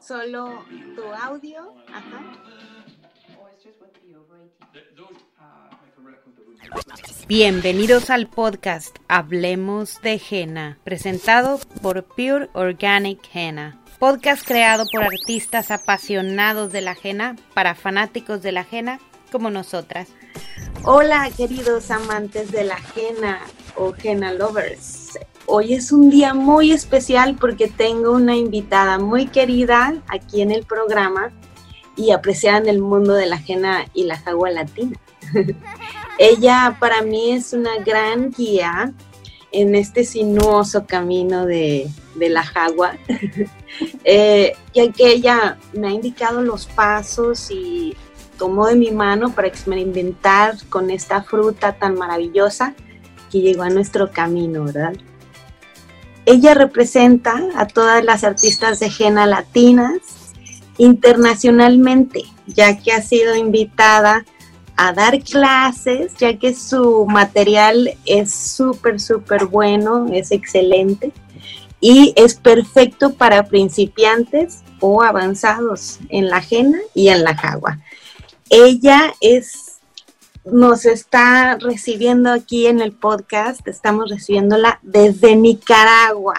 solo tu audio. Ajá. Bienvenidos al podcast Hablemos de Henna, presentado por Pure Organic Henna. Podcast creado por artistas apasionados de la henna para fanáticos de la henna como nosotras. Hola, queridos amantes de la henna o henna lovers. Hoy es un día muy especial porque tengo una invitada muy querida aquí en el programa y apreciada en el mundo de la henna y la jagua latina. Ella para mí es una gran guía en este sinuoso camino de, la jagua, eh, ya que ella me ha indicado los pasos y tomó de mi mano para experimentar con esta fruta tan maravillosa que llegó a nuestro camino, ¿verdad? Ella representa a todas las artistas de henna latinas internacionalmente, ya que ha sido invitada a dar clases, ya que su material es súper, súper bueno, es excelente y es perfecto para principiantes o avanzados en la henna y en la jagua. Ella es, nos está recibiendo aquí en el podcast, estamos recibiéndola desde Nicaragua.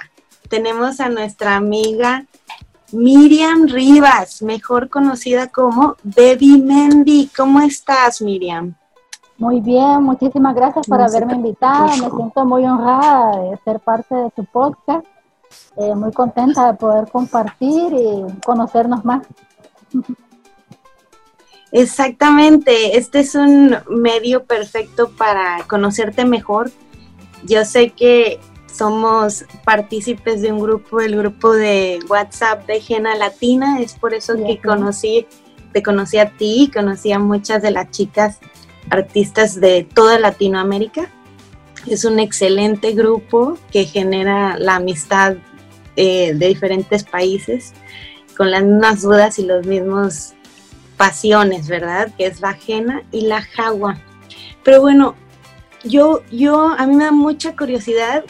Tenemos a nuestra amiga Miriam Rivas, mejor conocida como Baby Mendy. ¿Cómo estás, Miriam? Muy bien, muchísimas gracias por haberme invitado. Me siento muy honrada de ser parte de tu podcast. Eh, muy contenta de poder compartir y conocernos más. Exactamente, este es un medio perfecto para conocerte mejor. Yo sé que somos partícipes de un grupo, el grupo de WhatsApp de Gena Latina, es por eso que conocí, te conocí a ti, conocí a muchas de las chicas artistas de toda Latinoamérica. Es un excelente grupo que genera la amistad eh, de diferentes países con las mismas dudas y los mismos pasiones, ¿verdad? Que es la ajena y la jagua. Pero bueno, yo, yo, a mí me da mucha curiosidad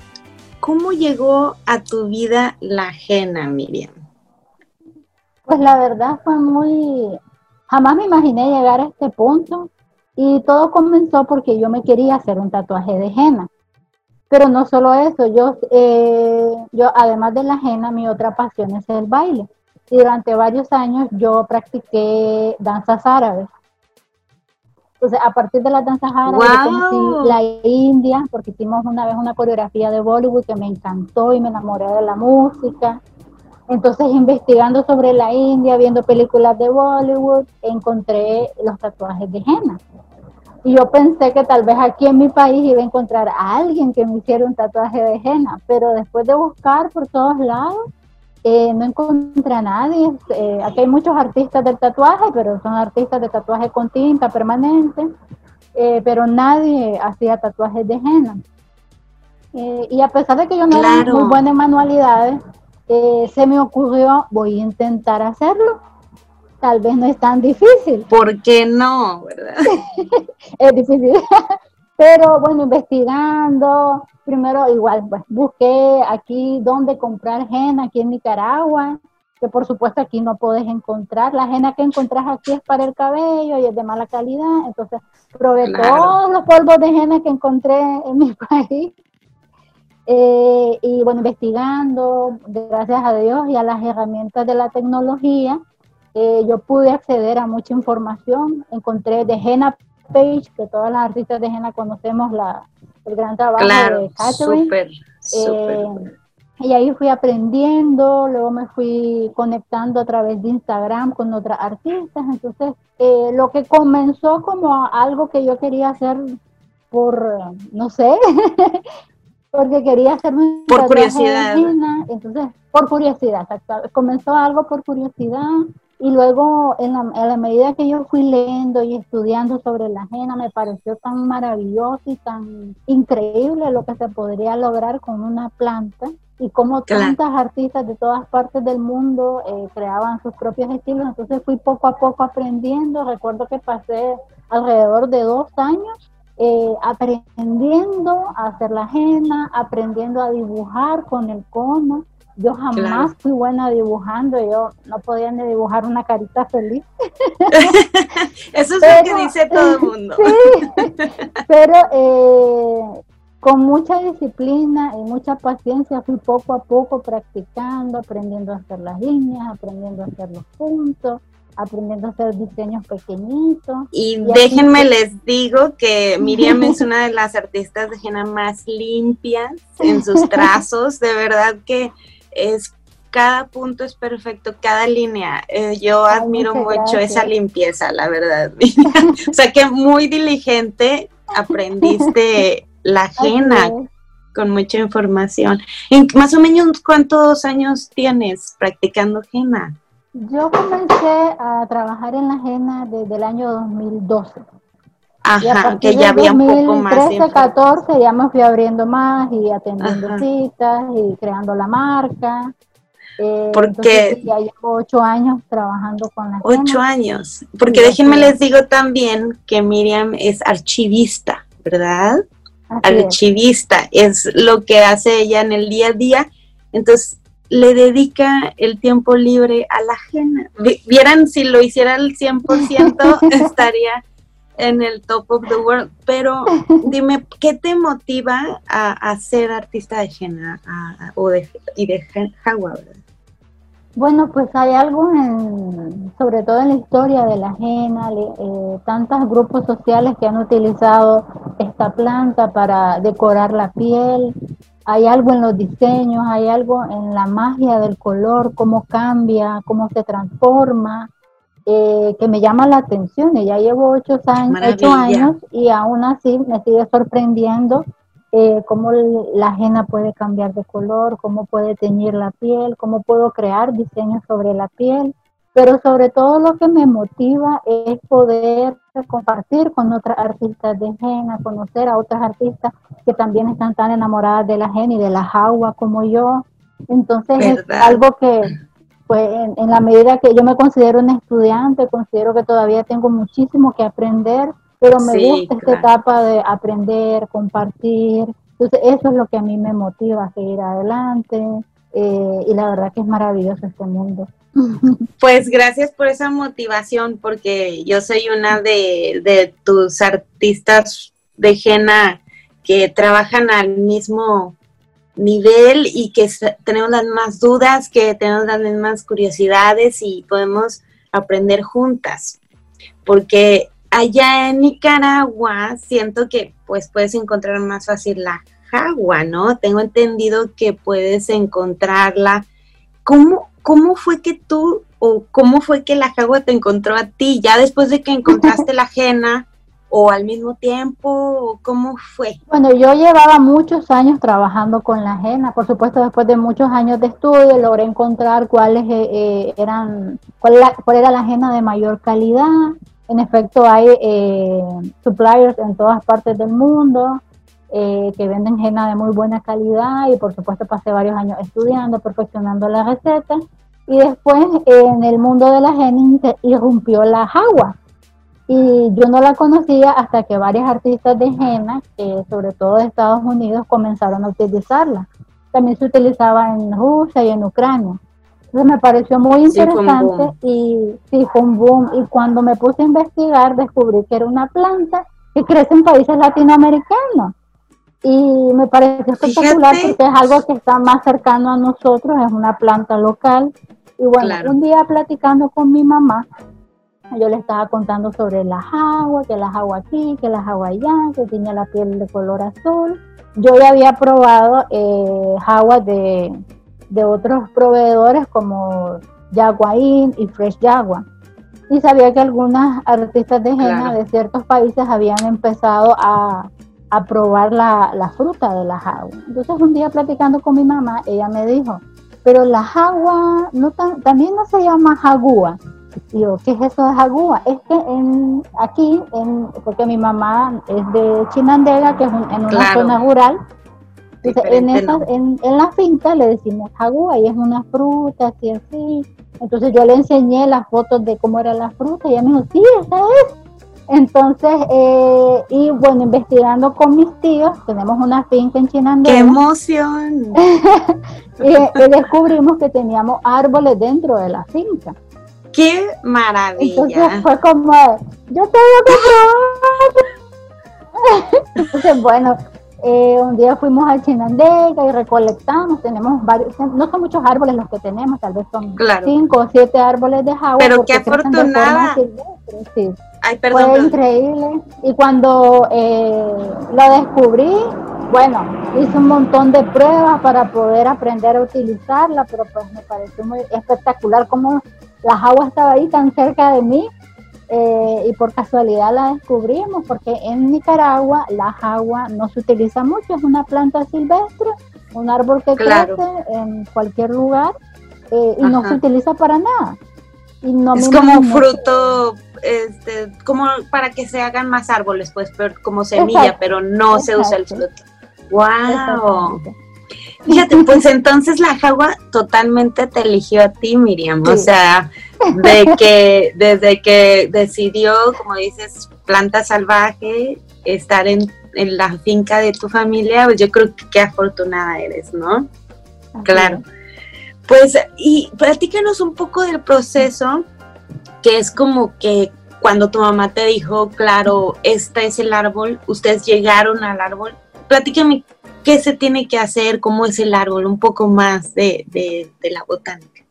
¿Cómo llegó a tu vida la ajena, Miriam? Pues la verdad fue muy... Jamás me imaginé llegar a este punto y todo comenzó porque yo me quería hacer un tatuaje de henna. Pero no solo eso, yo, eh, yo además de la henna, mi otra pasión es el baile. Y durante varios años yo practiqué danzas árabes. Entonces, a partir de la danza árabes, la India, porque hicimos una vez una coreografía de Bollywood que me encantó y me enamoré de la música. Entonces, investigando sobre la India, viendo películas de Bollywood, encontré los tatuajes de henna. Y yo pensé que tal vez aquí en mi país iba a encontrar a alguien que me hiciera un tatuaje de henna, pero después de buscar por todos lados, eh, no encontré a nadie. Eh, aquí hay muchos artistas del tatuaje, pero son artistas de tatuaje con tinta permanente, eh, pero nadie hacía tatuajes de henna. y a pesar de que yo no era muy buena en manualidades, se me ocurrió, voy a intentar hacerlo. Tal vez no es tan difícil. ¿Por qué no? es difícil. pero bueno, investigando, primero igual, pues busqué aquí dónde comprar henna aquí en Nicaragua, que por supuesto aquí no puedes encontrar. La henna que encontrás aquí es para el cabello y es de mala calidad. Entonces probé todos los polvos de henna que encontré en mi país. Eh, y bueno, investigando, gracias a Dios y a las herramientas de la tecnología, eh, yo pude acceder a mucha información. Encontré de Henna Page, que todas las artistas de henna conocemos la, el gran trabajo de Catherine. Eh, y ahí fui aprendiendo, luego me fui conectando a través de Instagram con otras artistas. Entonces, eh, lo que comenzó como algo que yo quería hacer por, no sé, porque quería hacerme por curiosidad. entonces, por curiosidad, comenzó algo por curiosidad y luego, en la, medida que yo fui leyendo y estudiando sobre la ajena, me pareció tan maravilloso y tan increíble lo que se podría lograr con una planta y cómo tantas artistas de todas partes del mundo eh, creaban sus propios estilos. Entonces fui poco a poco aprendiendo. Recuerdo que pasé alrededor de dos años eh, aprendiendo a hacer la ajena, aprendiendo a dibujar con el cono Yo jamás fui buena dibujando, yo no podía ni dibujar una carita feliz. Eso es lo que dice todo el mundo. pero eh, con mucha disciplina y mucha paciencia fui poco a poco practicando, aprendiendo a hacer las líneas, aprendiendo a hacer los puntos, aprendiendo a hacer diseños pequeñitos. Y, déjenme les digo que Miriam es una de las artistas de henna más limpias en sus trazos, de verdad que es cada punto es perfecto, cada línea. Eh, yo admiro mucho esa limpieza, la verdad. o sea que muy diligente aprendiste la henna con mucha información. más o menos cuántos años tienes practicando henna? Yo comencé a trabajar en la henna desde el año 2012. Ajá, que ya había un poco más. 2013, 14 ya me fui abriendo más y atendiendo citas y creando la marca. Eh, porque ya llevo ocho años trabajando con la Ocho años. Porque déjenme les digo también que Miriam es archivista, ¿verdad? archivista, es. lo que hace ella en el día a día. Entonces, le dedica el tiempo libre a la ajena. Vieran si lo hiciera al 100%, estaría en el top of the world. Pero dime, ¿qué te motiva a, ser artista de henna o de, y de jaguar? Bueno, pues hay algo, en, sobre todo en la historia de la henna, eh, tantos grupos sociales que han utilizado esta planta para decorar la piel. Hay algo en los diseños, hay algo en la magia del color, cómo cambia, cómo se transforma, eh, que me llama la atención. Y ya llevo ocho años, ocho años y aún así me sigue sorprendiendo eh, cómo la ajena puede cambiar de color, cómo puede teñir la piel, cómo puedo crear diseños sobre la piel, pero sobre todo lo que me motiva es poder compartir con otras artistas de henna, conocer a otras artistas que también están tan enamoradas de la henna y de la jagua como yo. Entonces es algo que, pues en, la medida que yo me considero un estudiante, considero que todavía tengo muchísimo que aprender, pero me gusta esta etapa de aprender, compartir. Entonces, eso es lo que a mí me motiva a seguir adelante. Eh, y la verdad que es maravilloso este mundo. Pues gracias por esa motivación, porque yo soy una de, de tus artistas de Jena que trabajan al mismo nivel y que tenemos las más dudas, que tenemos las mismas curiosidades y podemos aprender juntas. Porque allá en Nicaragua siento que pues puedes encontrar más fácil la jagua, ¿no? Tengo entendido que puedes encontrarla. ¿Cómo, cómo fue que tú o cómo fue que la jagua te encontró a ti? Ya después de que encontraste la ajena o al mismo tiempo, ¿cómo fue? Bueno, yo llevaba muchos años trabajando con la ajena, por supuesto después de muchos años de estudio logré encontrar cuáles eh, eh, eran, cuál, cuál era la ajena de mayor calidad, en efecto, hay eh, suppliers en todas partes del mundo eh, que venden henna de muy buena calidad y por supuesto pasé varios años estudiando, perfeccionando la receta. Y después en el mundo de la henna irrumpió la jagua. Y yo no la conocía hasta que varios artistas de henna, sobre todo de Estados Unidos, comenzaron a utilizarla. También se utilizaba en Rusia y en Ucrania. Entonces me pareció muy interesante y sí, fue un boom. Y cuando me puse a investigar, descubrí que era una planta que crece en países latinoamericanos. Y me pareció espectacular porque es algo que está más cercano a nosotros, es una planta local. Y bueno, un día platicando con mi mamá, yo le estaba contando sobre las aguas, que las aguas aquí, que las aguas allá, que tenía la piel de color azul. Yo ya había probado eh, aguas de de otros proveedores como Jaguain y Fresh Jagua. Y sabía que algunas artistas de henna de ciertos países habían empezado a, a probar la, la, fruta de la jagua. Entonces un día platicando con mi mamá, ella me dijo, pero la jagua no también no se llama jagua. Y yo, ¿qué es eso de jagua? Es que en, aquí, en, porque mi mamá es de Chinandega, que es en una zona rural, en, en, la finca le decimos jagua y es una fruta, así, así. Entonces yo le enseñé las fotos de cómo era la fruta y ella me dijo, sí, esa es. Entonces, eh, y bueno, investigando con mis tíos, tenemos una finca en Chinandega. ¡Qué emoción! y, y, descubrimos que teníamos árboles dentro de la finca. ¡Qué maravilla! Entonces fue como, yo tengo que. Entonces, bueno, eh, un día fuimos a Chinandega y recolectamos, tenemos varios, no son muchos árboles los que tenemos, tal vez son cinco o siete árboles de jagua. Pero qué afortunada. sí. Ay, perdón, Fue increíble. Y cuando eh, lo descubrí, bueno, hice un montón de pruebas para poder aprender a utilizarla, pero pues me pareció muy espectacular cómo la agua estaba ahí tan cerca de mí eh, y por casualidad la descubrimos porque en Nicaragua la agua no se utiliza mucho, es una planta silvestre, un árbol que crece en cualquier lugar eh, y no se utiliza para nada. Y no es como un fruto, este, como para que se hagan más árboles, pues, pero como semilla, pero no se usa el fruto. ¡Wow! Fíjate, pues entonces la jagua totalmente te eligió a ti, Miriam. O sea, de que desde que decidió, como dices, planta salvaje, estar en, la finca de tu familia, pues yo creo que qué afortunada eres, ¿no? claro. Pues, y platícanos un poco del proceso, que es como que cuando tu mamá te dijo, claro, este es el árbol, ustedes llegaron al árbol. Platícame qué se tiene que hacer, cómo es el árbol, un poco más de, de, la botánica.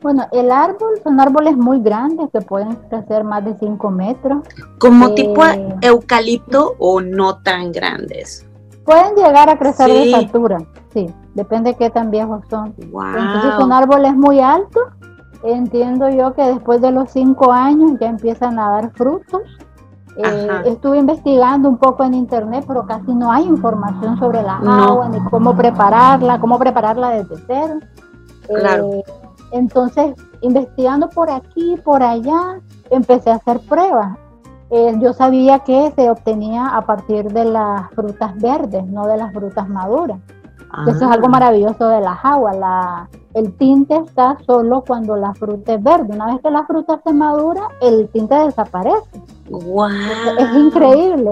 Bueno, el árbol son árboles muy grandes que pueden crecer más de 5 metros. ¿Como eh, tipo eucalipto o no tan grandes? Pueden llegar a crecer de esa altura, sí, depende de qué tan viejos son. Entonces son árboles muy altos. Entiendo yo que después de los 5 años ya empiezan a dar frutos eh, estuve investigando un poco en internet, pero casi no hay información sobre la agua, ni cómo prepararla, cómo prepararla desde cero. Claro. Eh, entonces, investigando por aquí, por allá, empecé a hacer pruebas. Eh, yo sabía que se obtenía a partir de las frutas verdes, no de las frutas maduras. Eso es algo ah. maravilloso de las aguas. La, el tinte está solo cuando la fruta es verde. Una vez que la fruta se madura, el tinte desaparece. Wow. Es, increíble.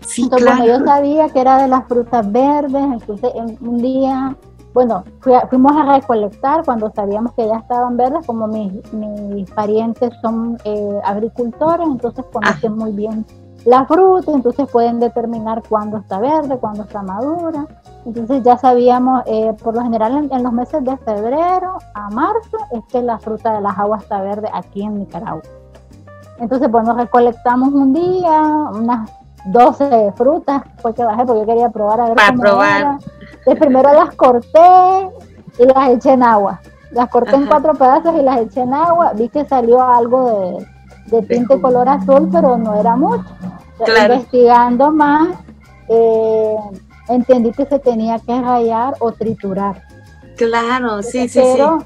Sí, claro. yo sabía que era de las frutas verdes, entonces en un día, bueno, fuimos a recolectar cuando sabíamos que ya estaban verdes, como mis, mis parientes son eh, agricultores, entonces conocen ah. muy bien la fruta, entonces pueden determinar cuándo está verde, cuándo está madura. Entonces ya sabíamos, eh, por lo general en, los meses de febrero a marzo es que la fruta de las aguas está verde aquí en Nicaragua. Entonces, pues nos recolectamos un día, unas 12 frutas, porque bajé porque yo quería probar a ver Para probar. De primero las corté y las eché en agua. Las corté en cuatro pedazos y las eché en agua. Vi que salió algo de, de tinte color azul, pero no era mucho. Investigando más, eh, entendí que se tenía que rayar o triturar. Claro, sí, sí, pero,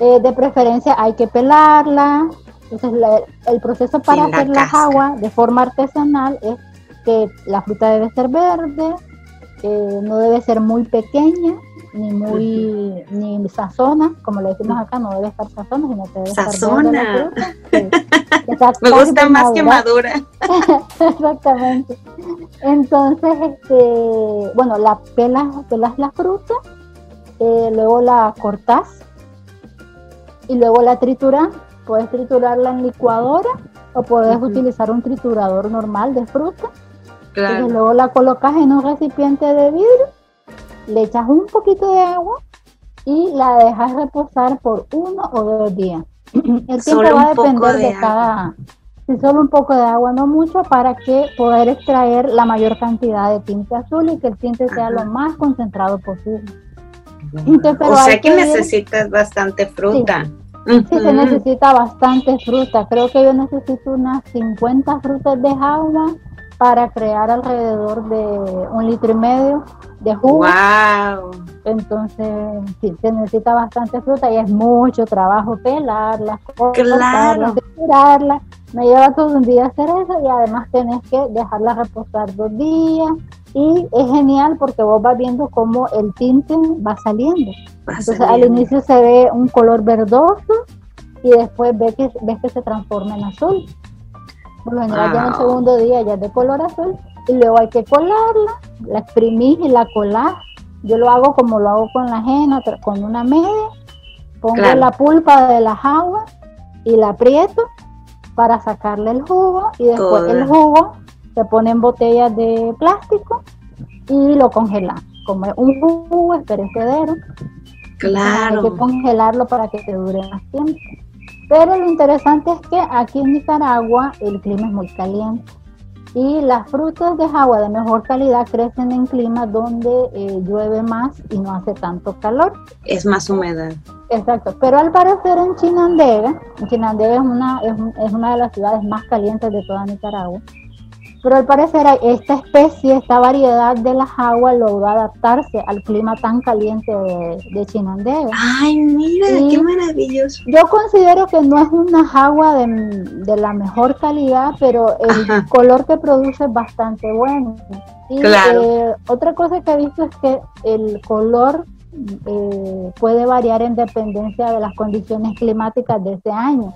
eh, de preferencia hay que pelarla. Entonces, el proceso para hacer la agua de forma artesanal es que la fruta debe ser verde, eh, no debe ser muy pequeña, ni muy ni sazona, como le decimos acá, no debe estar sazona, sino que debe sazona. estar Me gusta más que madura. Exactamente. Entonces, este, bueno, la pelas, pelas la fruta, eh, luego la cortas y luego la trituras. Puedes triturarla en licuadora o puedes utilizar un triturador normal de fruta. Claro. luego la colocas en un recipiente de vidrio le echas un poquito de agua y la dejas reposar por uno o dos días. El tiempo va a depender de, cada, si solo un poco de agua, no mucho, para que poder extraer la mayor cantidad de tinte azul y que el tinte sea lo más concentrado posible. o sea que, necesitas bastante fruta. Sí. se necesita bastante fruta. Creo que yo necesito unas 50 frutas de agua para crear alrededor de un litro y medio de jugo. Wow. Entonces, sí, se necesita bastante fruta y es mucho trabajo pelarla, cortarla, claro. Me lleva todo un día hacer eso y además tenés que dejarla reposar dos días. Y es genial porque vos vas viendo cómo el tinte va saliendo. Entonces, al inicio se ve un color verdoso y después ves que, ves que se transforma en azul. Por lo general ya en el segundo día ya es de color azul y luego hay que colarla, la exprimís y la colás. Yo lo hago como lo hago con la ajena, con una media, pongo la pulpa de las aguas y la aprieto para sacarle el jugo y después el jugo se pone en botellas de plástico y lo congelan. Como es un jugo es perecedero, claro. hay que congelarlo para que te dure más tiempo. Pero lo interesante es que aquí en Nicaragua el clima es muy caliente y las frutas de agua de mejor calidad crecen en climas donde eh, llueve más y no hace tanto calor. Es más humedad. Exacto, pero al parecer en Chinandega, Chinandega es una, es, es una de las ciudades más calientes de toda Nicaragua, pero al parecer esta especie, esta variedad de las aguas logró adaptarse al clima tan caliente de, de Chinandega. Ay, mira, qué maravilloso. Yo considero que no es una agua de, la mejor calidad, pero el color que produce es bastante bueno. Y eh, otra cosa que he visto es que el color eh, puede variar en dependencia de las condiciones climáticas de ese año.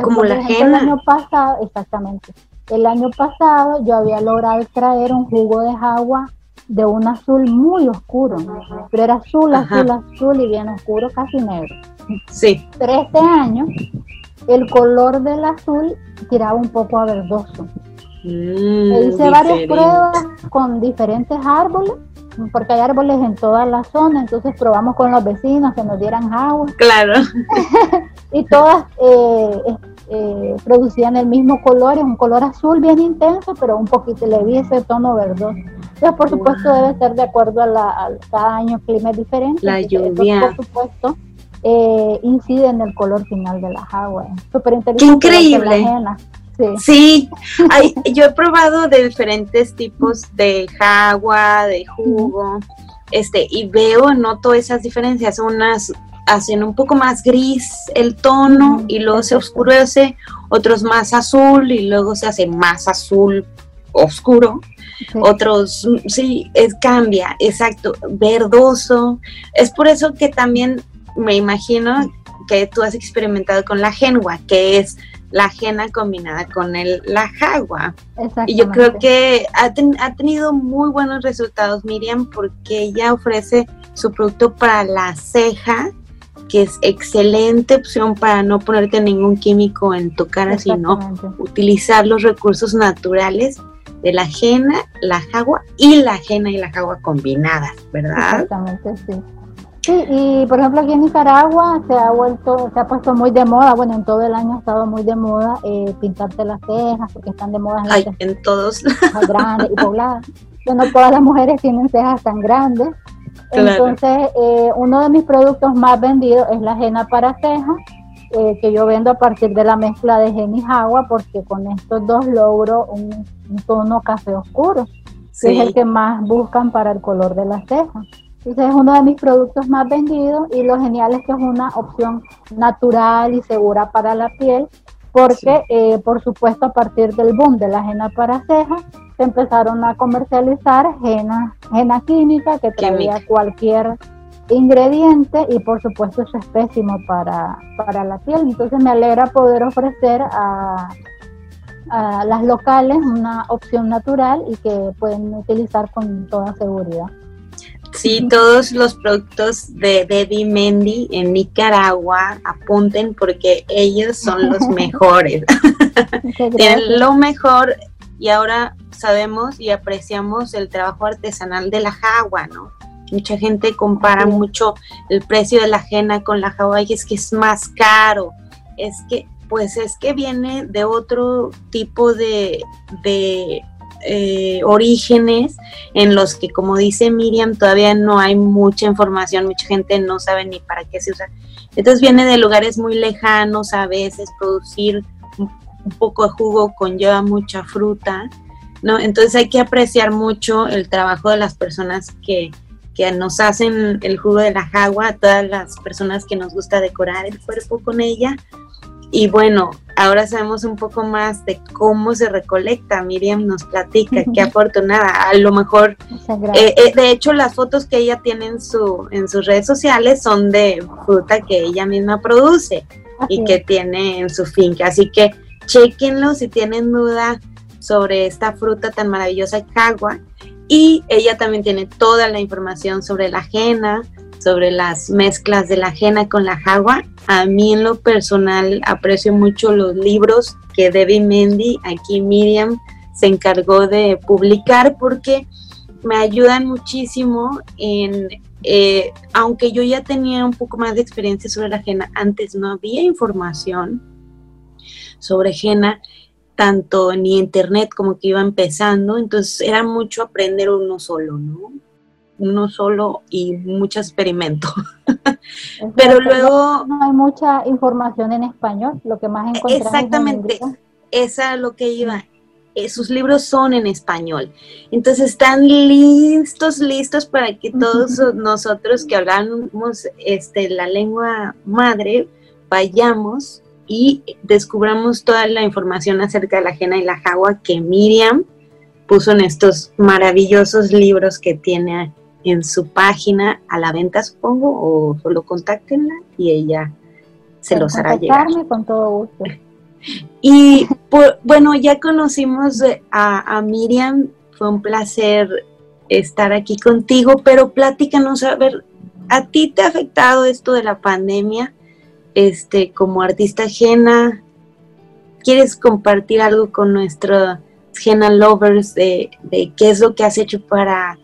Como la. El año pasado, exactamente. El año pasado yo había logrado extraer un jugo de agua de un azul muy oscuro, pero era azul, azul, azul y bien oscuro, casi negro. Sí. Pero este año el color del azul tiraba un poco a verdoso. Mm, hice varias pruebas con diferentes árboles, porque hay árboles en toda la zona, entonces probamos con los vecinos que nos dieran agua. Claro. y todas eh, eh, producían el mismo color, es un color azul bien intenso, pero un poquito le vi ese tono verdoso. Entonces, por supuesto, debe ser de acuerdo a, la, cada año el clima es diferente. La lluvia. por supuesto, eh, incide en el color final de las aguas. Súper interesante. ¡Qué increíble! Sí, yo he probado de diferentes tipos de agua, de jugo, este, y veo, noto esas diferencias, unas hacen un poco más gris el tono y luego se oscurece, otros más azul y luego se hace más azul oscuro, otros sí, es, cambia, exacto, verdoso. Es por eso que también me imagino que tú has experimentado con la genua, que es la ajena combinada con el, la jagua. Y yo creo que ha, ha, tenido muy buenos resultados, Miriam, porque ella ofrece su producto para la ceja que es excelente opción para no ponerte ningún químico en tu cara, sino utilizar los recursos naturales de la ajena, la jagua y la ajena y la jagua combinadas, ¿verdad? Exactamente, sí. Sí, y por ejemplo aquí en Nicaragua se ha vuelto, se ha puesto muy de moda, bueno, en todo el año ha estado muy de moda eh, pintarte las cejas, porque están de moda en, Ay, en todos. grandes y pobladas. Bueno, todas las mujeres tienen cejas tan grandes, entonces, eh, uno de mis productos más vendidos es la ajena para cejas, eh, que yo vendo a partir de la mezcla de gen y agua, porque con estos dos logro un, tono café oscuro, que es el que más buscan para el color de las cejas. Entonces es uno de mis productos más vendidos y lo genial es que es una opción natural y segura para la piel, porque eh, por supuesto a partir del boom de la ajena para cejas, empezaron a comercializar henna, química que traía cualquier ingrediente y por supuesto eso es pésimo para, para la piel. Entonces me alegra poder ofrecer a, a las locales una opción natural y que pueden utilizar con toda seguridad. Sí, todos los productos de Debbie Mendy en Nicaragua apunten porque ellos son los mejores. Tienen lo mejor y ahora sabemos y apreciamos el trabajo artesanal de la jagua, ¿no? Mucha gente compara mucho el precio de la ajena con la jagua y es que es más caro. Es que, pues es que viene de otro tipo de, de eh, orígenes en los que, como dice Miriam, todavía no hay mucha información, mucha gente no sabe ni para qué se usa. Entonces viene de lugares muy lejanos a veces, producir un poco de jugo conlleva mucha fruta, ¿no? Entonces hay que apreciar mucho el trabajo de las personas que, que nos hacen el jugo de la jagua, todas las personas que nos gusta decorar el cuerpo con ella. Y bueno, ahora sabemos un poco más de cómo se recolecta. Miriam nos platica, qué afortunada. A lo mejor, eh, eh, de hecho, las fotos que ella tiene en, su, en sus redes sociales son de fruta que ella misma produce y que tiene en su finca. Así que chequenlo si tienen duda sobre esta fruta tan maravillosa jagua. Y ella también tiene toda la información sobre la ajena, sobre las mezclas de la ajena con la jagua. A mí en lo personal aprecio mucho los libros que Debbie Mendy, aquí Miriam, se encargó de publicar porque me ayudan muchísimo en, eh, aunque yo ya tenía un poco más de experiencia sobre la ajena, antes no había información sobre ajena, tanto ni internet como que iba empezando, entonces era mucho aprender uno solo, ¿no? Uno solo y mucho experimento. Pero luego... No hay mucha información en español, lo que más encontramos. Exactamente, esa es lo que iba. Eh, sus libros son en español. Entonces están listos, listos para que todos nosotros que hablamos este, la lengua madre vayamos y descubramos toda la información acerca de la ajena y la jagua que Miriam puso en estos maravillosos libros que tiene en su página a la venta, supongo, o solo contáctenla y ella se los hará llegar. con todo gusto. Y bueno, ya conocimos a, Miriam, fue un placer estar aquí contigo, pero pláticanos, a ver, ¿a ti te ha afectado esto de la pandemia? Este, como artista ajena, ¿quieres compartir algo con nuestros Jena Lovers de, qué es lo que has hecho para,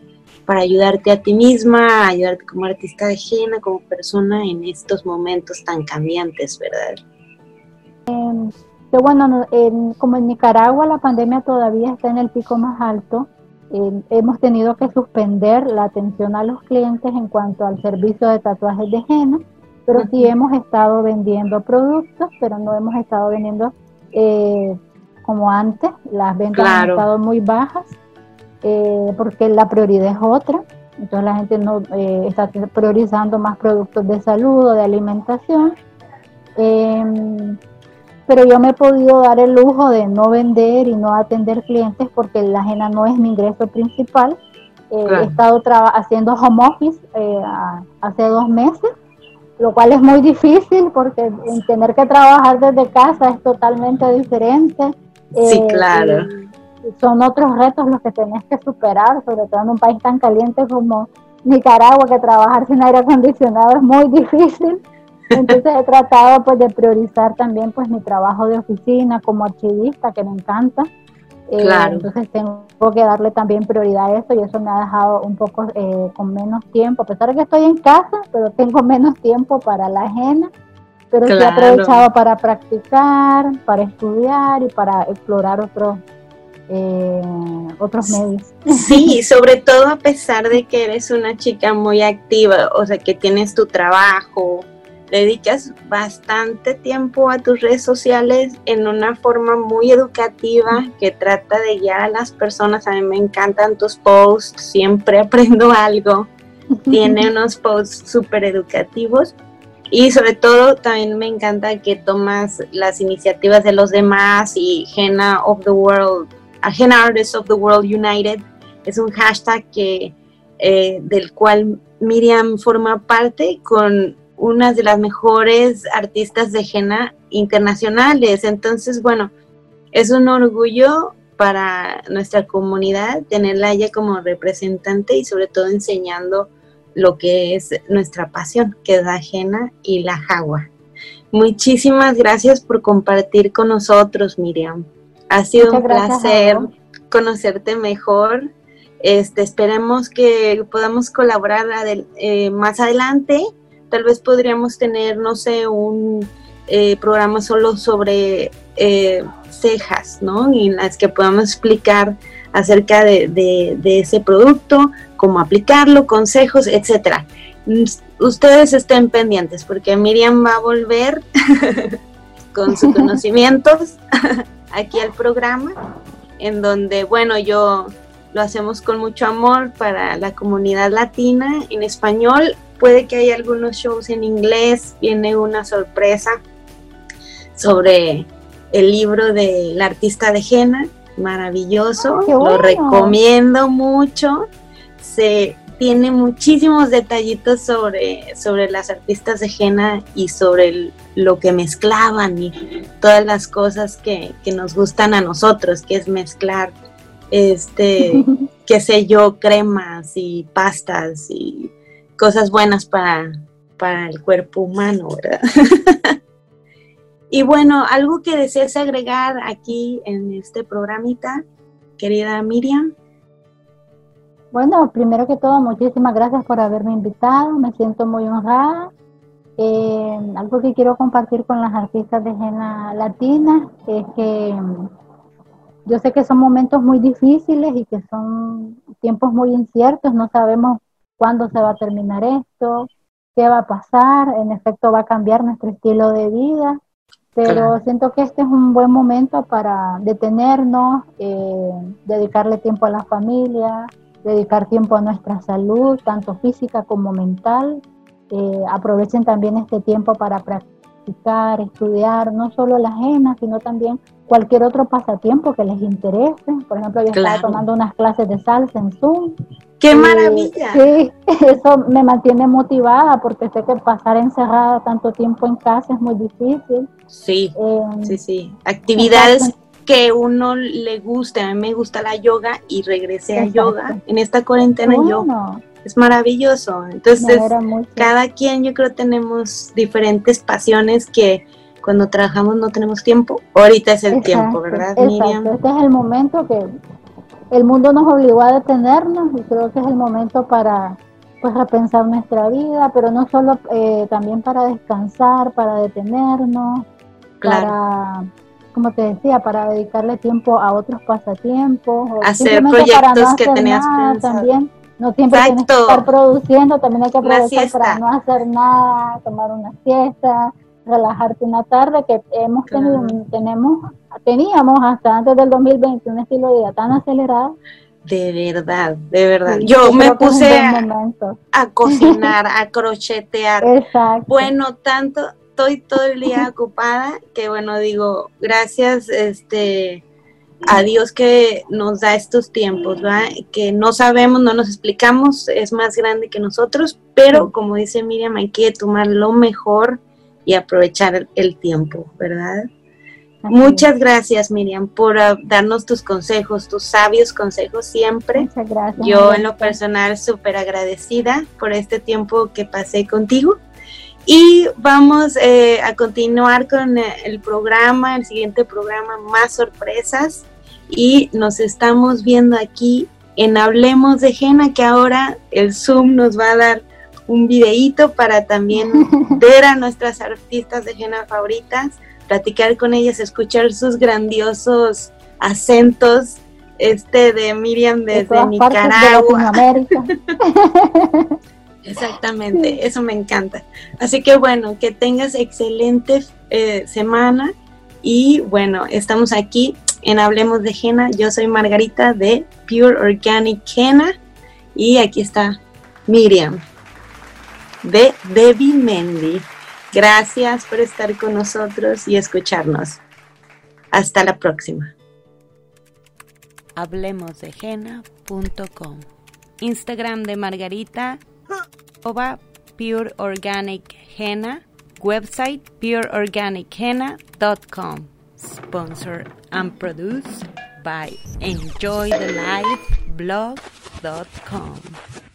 para ayudarte a ti misma, ayudarte como artista ajena, como persona en estos momentos tan cambiantes, verdad? Em, que bueno, como en Nicaragua la pandemia todavía está en el pico más alto, hemos tenido que suspender la atención a los clientes en cuanto al servicio de tatuajes de henna, pero sí hemos estado vendiendo productos, pero no hemos estado vendiendo eh, como antes, las ventas han estado muy bajas, eh, porque la prioridad es otra, entonces la gente no eh, está priorizando más productos de salud o de alimentación. Em, pero yo me he podido dar el lujo de no vender y no atender clientes porque la ajena no es mi ingreso principal. Eh, he estado haciendo home office eh, hace dos meses, lo cual es muy difícil porque tener que trabajar desde casa es totalmente diferente. sí, eh, claro. Son otros retos los que tenés que superar, sobre todo en un país tan caliente como Nicaragua, que trabajar sin aire acondicionado es muy difícil. Entonces he tratado pues de priorizar también pues mi trabajo de oficina como archivista, que me encanta. Eh, claro. Entonces tengo que darle también prioridad a eso y eso me ha dejado un poco eh, con menos tiempo, a pesar de que estoy en casa, pero tengo menos tiempo para la ajena, pero sí he aprovechado para practicar, para estudiar y para explorar otros eh, otros medios. Sí, sobre todo a pesar de que eres una chica muy activa, o sea, que tienes tu trabajo, dedicas bastante tiempo a tus redes sociales en una forma muy educativa que trata de guiar a las personas. A mí me encantan tus posts, siempre aprendo algo. Tiene unos posts súper educativos y sobre todo también me encanta que tomas las iniciativas de los demás y Jena of the World, Jena Artists of the World United es un hashtag que, eh, del cual Miriam forma parte con una de las mejores artistas de henna internacionales. Entonces, bueno, es un orgullo para nuestra comunidad tenerla ella como representante y sobre todo enseñando lo que es nuestra pasión, que es la henna y la jagua. Muchísimas gracias por compartir con nosotros, Miriam. Ha sido un placer conocerte mejor. Este, esperemos que podamos colaborar eh, más adelante Tal vez podríamos tener, no sé, un eh, programa solo sobre eh, cejas, ¿no? Y en las que podamos explicar acerca de, ese producto, cómo aplicarlo, consejos, etcétera. Mm, ustedes estén pendientes porque Miriam va a volver con sus conocimientos aquí al programa, en donde, bueno, yo lo hacemos con mucho amor para la comunidad latina en español puede que haya algunos shows en inglés, viene una sorpresa sobre el libro del artista de Jena, maravilloso, lo recomiendo mucho. Se tiene muchísimos detallitos sobre, sobre las artistas de Jena y sobre lo que mezclaban y todas las cosas que, que nos gustan a nosotros, que es mezclar, este, qué sé yo, cremas y pastas y cosas buenas para, para el cuerpo humano, ¿verdad? y bueno, algo que desees agregar aquí en este programita, querida Miriam. Bueno, primero que todo, muchísimas gracias por haberme invitado, me siento muy honrada. Eh, algo que quiero compartir con las artistas de Jena Latina es que mm, yo sé que son momentos muy difíciles y que son tiempos muy inciertos, no sabemos cuándo se va a terminar esto, qué va a pasar, en efecto va a cambiar nuestro estilo de vida, pero siento que este es un buen momento para detenernos, eh, dedicarle tiempo a la familia, dedicar tiempo a nuestra salud, tanto física como mental. Eh, aprovechen también este tiempo para practicar, estudiar, no solo la ajena, sino también cualquier otro pasatiempo que les interese. Por ejemplo, yo estaba tomando unas clases de salsa en Zoom. ¡Qué maravilla! Sí, eso me mantiene motivada porque sé que pasar encerrada tanto tiempo en casa es muy difícil. Sí, eh, sí, sí. Actividades que uno le guste. A mí me gusta la yoga y regresé a yoga en esta cuarentena yo. Es maravilloso. Entonces, cada quien yo creo tenemos diferentes pasiones que cuando trabajamos no tenemos tiempo. Ahorita es el tiempo, ¿verdad, Miriam? Este es el momento que el mundo nos obligó a detenernos y creo que es el momento para pues repensar nuestra vida, pero no solo, eh, también para descansar, para detenernos, para, como te decía, para dedicarle tiempo a otros pasatiempos. O hacer proyectos que tenías También, no siempre tienes que estar produciendo, también hay que aprovechar para no hacer nada, tomar una siesta, relajarte una tarde que hemos tenido, tenemos, teníamos hasta antes del 2020 un estilo de vida tan acelerado. De verdad, de verdad. yo, me puse a, cocinar, a crochetear. Exacto. Bueno, tanto, estoy todo el día ocupada que bueno, digo, gracias, este, a Dios que nos da estos tiempos, ¿verdad? Que no sabemos, no nos explicamos, es más grande que nosotros, pero como dice Miriam, hay que tomar lo mejor y aprovechar el tiempo, ¿verdad? Muchas gracias, Miriam, por ah, darnos tus consejos, tus sabios consejos siempre. Muchas gracias. Yo en lo personal súper agradecida por este tiempo que pasé contigo. Y vamos eh, a continuar con eh, el programa, el siguiente programa, más sorpresas. Y nos estamos viendo aquí en Hablemos de Jena, que ahora el Zoom nos va a dar un videíto para también ver a nuestras artistas de Jena favoritas, platicar con ellas, escuchar sus grandiosos acentos, este de Miriam desde Nicaragua. Exactamente, eso me encanta. Así que bueno, que tengas excelente eh, semana y bueno, estamos aquí en Hablemos de Jena. Yo soy Margarita de Pure Organic Jena y aquí está Miriam de Debbie Mendy. Gracias por estar con nosotros y escucharnos. Hasta la próxima. Hablemosdejena.com Instagram de Margarita Oba Pure Organic Henna Website pureorganichenna.com. Sponsored and produced by EnjoyTheLifeblog.com